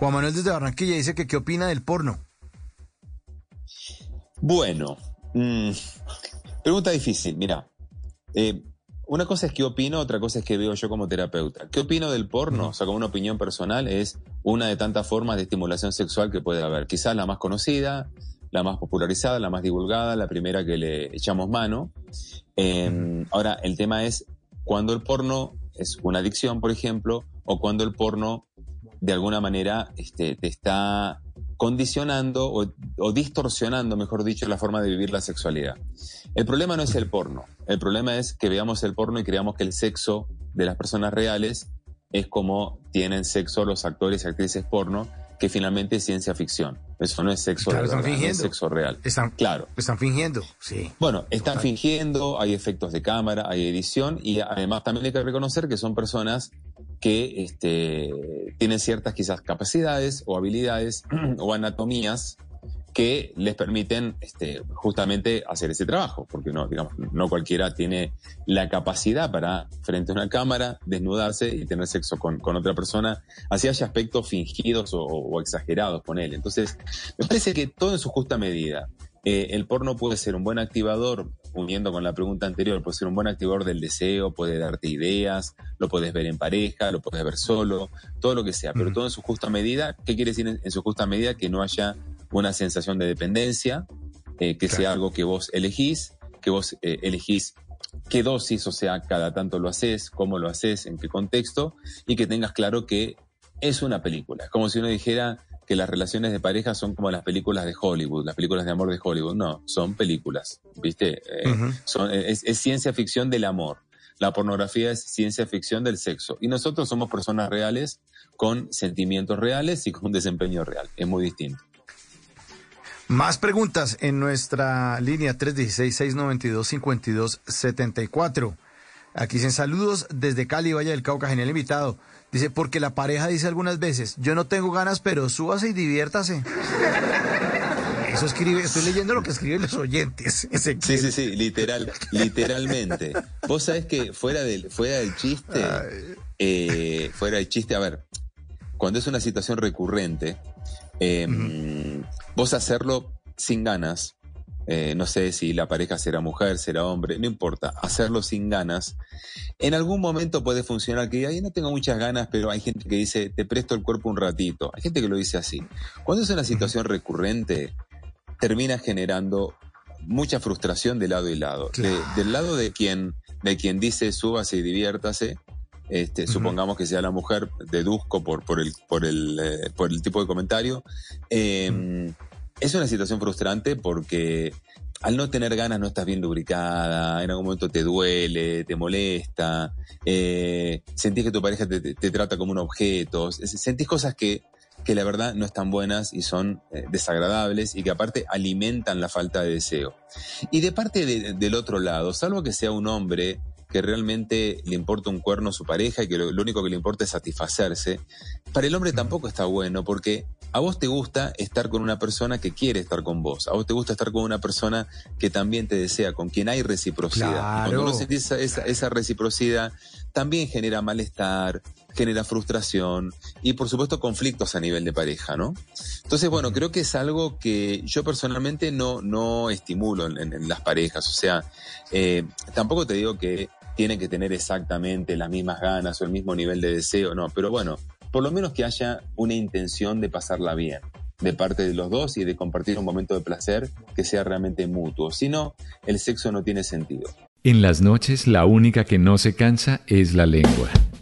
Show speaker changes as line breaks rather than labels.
Juan Manuel desde Barranquilla dice que qué opina del porno.
Bueno, mm, pregunta difícil, mira. Eh, una cosa es qué opino, otra cosa es qué veo yo como terapeuta. ¿Qué opino del porno? O sea, como una opinión personal, es una de tantas formas de estimulación sexual que puede haber. Quizás la más conocida, la más popularizada, la más divulgada, la primera que le echamos mano. Em, ahora, el tema es cuando el porno es una adicción, por ejemplo, o cuando el porno de alguna manera este, te está condicionando o, distorsionando, mejor dicho, la forma de vivir la sexualidad. El problema no es el porno, el problema es que veamos el porno y creamos que el sexo de las personas reales es como tienen sexo los actores y actrices porno, que finalmente es ciencia ficción. Eso no es sexo, es sexo real.
Están, claro. Están fingiendo, sí.
Bueno, están fingiendo, hay efectos de cámara, hay edición y además también hay que reconocer que son personas que este, tienen ciertas quizás capacidades o habilidades o anatomías que les permiten este, justamente hacer ese trabajo, porque no, digamos, no cualquiera tiene la capacidad para, frente a una cámara, desnudarse y tener sexo con, otra persona, así haya aspectos fingidos o, o, exagerados con él. Entonces, me parece que todo en su justa medida. Eh, el porno puede ser un buen activador, uniendo con la pregunta anterior, puede ser un buen activador del deseo, puede darte ideas, lo puedes ver en pareja, lo puedes ver solo, todo lo que sea, pero todo en su justa medida. ¿Qué quiere decir en, su justa medida? Que no haya una sensación de dependencia, eh, que sea algo que vos elegís, que vos eh, elegís qué dosis, o sea, cada tanto lo haces, cómo lo haces, en qué contexto, y que tengas claro que es una película. Es como si uno dijera, que las relaciones de pareja son como las películas de Hollywood, las películas de amor de Hollywood. No, son películas, ¿viste? Eh, son, es, ciencia ficción del amor. La pornografía es ciencia ficción del sexo. Y nosotros somos personas reales con sentimientos reales y con un desempeño real. Es muy distinto.
Más preguntas en nuestra línea 316-692-5274. Aquí dicen saludos desde Cali, Valle del Cauca, genial invitado. Dice, porque la pareja dice algunas veces, yo no tengo ganas, pero súbase y diviértase. Eso escribe, estoy leyendo lo que escriben los oyentes.
sí, sí, sí, literal, literalmente. Vos sabés que fuera del, fuera del chiste, eh, fuera del chiste, a ver, cuando es una situación recurrente, em, vos hacerlo sin ganas, eh, no sé si la pareja será mujer, será hombre, no importa, hacerlo sin ganas, en algún momento puede funcionar que ahí no tengo muchas ganas, pero hay gente que dice, te presto el cuerpo un ratito, hay gente que lo dice así. Cuando es una situación recurrente, termina generando mucha frustración de lado y lado. del lado de quien, de quien dice súbase y diviértase, este, supongamos que sea la mujer, deduzco por, por, el, por, el, eh, por el tipo de comentario. Eh, es una situación frustrante porque al no tener ganas no estás bien lubricada, en algún momento te duele, te molesta, eh, sentís que tu pareja te, trata como un objeto, sentís cosas que, que la verdad no están buenas y son eh, desagradables y que aparte alimentan la falta de deseo. Y de parte del otro lado, salvo que sea un hombre que realmente le importa un cuerno a su pareja y que lo, único que le importa es satisfacerse, para el hombre tampoco está bueno porque a vos te gusta estar con una persona que quiere estar con vos, a vos te gusta estar con una persona que también te desea, con quien hay reciprocidad. Y cuando no sentís esa, esa reciprocidad, también genera malestar, genera frustración y por supuesto conflictos a nivel de pareja, ¿no? Entonces, bueno, creo que es algo que yo personalmente no, no estimulo en, las parejas, o sea, eh, tampoco te digo que tienen que tener exactamente las mismas ganas o el mismo nivel de deseo, no, pero bueno, por lo menos que haya una intención de pasarla bien de parte de los dos y de compartir un momento de placer que sea realmente mutuo. Si no, el sexo no tiene sentido.
En las noches la única que no se cansa es la lengua.